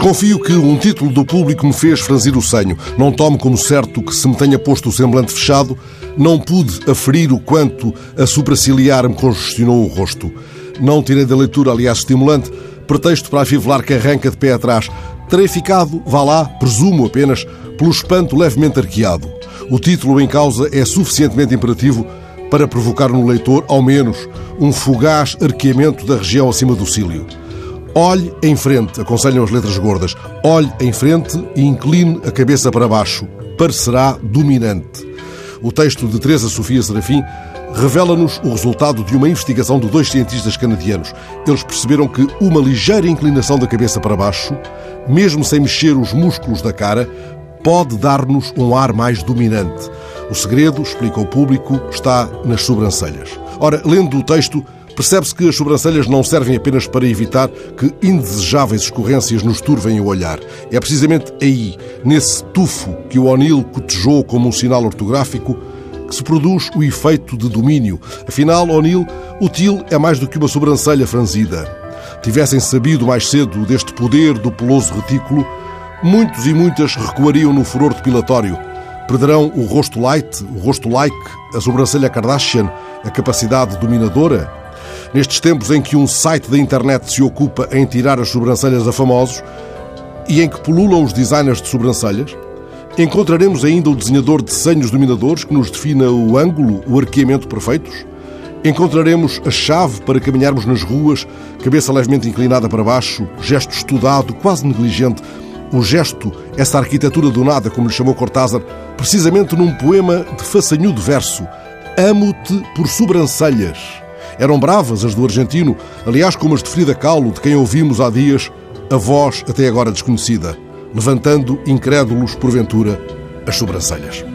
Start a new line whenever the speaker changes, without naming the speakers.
Desconfio que um título do público me fez franzir o senho. Não tomo como certo que se me tenha posto o semblante fechado, não pude aferir o quanto a supraciliar me congestionou o rosto. Não tirei da leitura, aliás, estimulante, pretexto para afivelar que arranca de pé atrás. Terei ficado, vá lá, presumo apenas, pelo espanto levemente arqueado. O título em causa é suficientemente imperativo para provocar no leitor, ao menos, um fugaz arqueamento da região acima do cílio. Olhe em frente, aconselham as letras gordas. Olhe em frente e incline a cabeça para baixo. Parecerá dominante. O texto de Teresa Sofia Serafim revela-nos o resultado de uma investigação de dois cientistas canadianos. Eles perceberam que uma ligeira inclinação da cabeça para baixo, mesmo sem mexer os músculos da cara, pode dar-nos um ar mais dominante. O segredo, explica o público, está nas sobrancelhas. Ora, lendo o texto, percebe-se que as sobrancelhas não servem apenas para evitar que indesejáveis escorrências nos turvem o olhar. É precisamente aí, nesse tufo que o O'Neill cotejou como um sinal ortográfico, que se produz o efeito de domínio. Afinal, O'Neill, o til é mais do que uma sobrancelha franzida. Tivessem sabido mais cedo deste poder do peloso retículo, muitos e muitas recuariam no furor depilatório. Perderão o rosto light, o rosto like, a sobrancelha Kardashian, a capacidade dominadora? Nestes tempos em que um site da internet se ocupa em tirar as sobrancelhas a famosos e em que pululam os designers de sobrancelhas, encontraremos ainda o desenhador de desenhos dominadores que nos defina o ângulo, o arqueamento perfeitos? Encontraremos a chave para caminharmos nas ruas, cabeça levemente inclinada para baixo, gesto estudado, quase negligente, o gesto, essa arquitetura do nada, como lhe chamou Cortázar, precisamente num poema de façanhudo verso, Amo-te por sobrancelhas. Eram bravas as do argentino, aliás, como as de Frida Kahlo, de quem ouvimos há dias a voz até agora desconhecida, levantando, incrédulos, porventura, as sobrancelhas.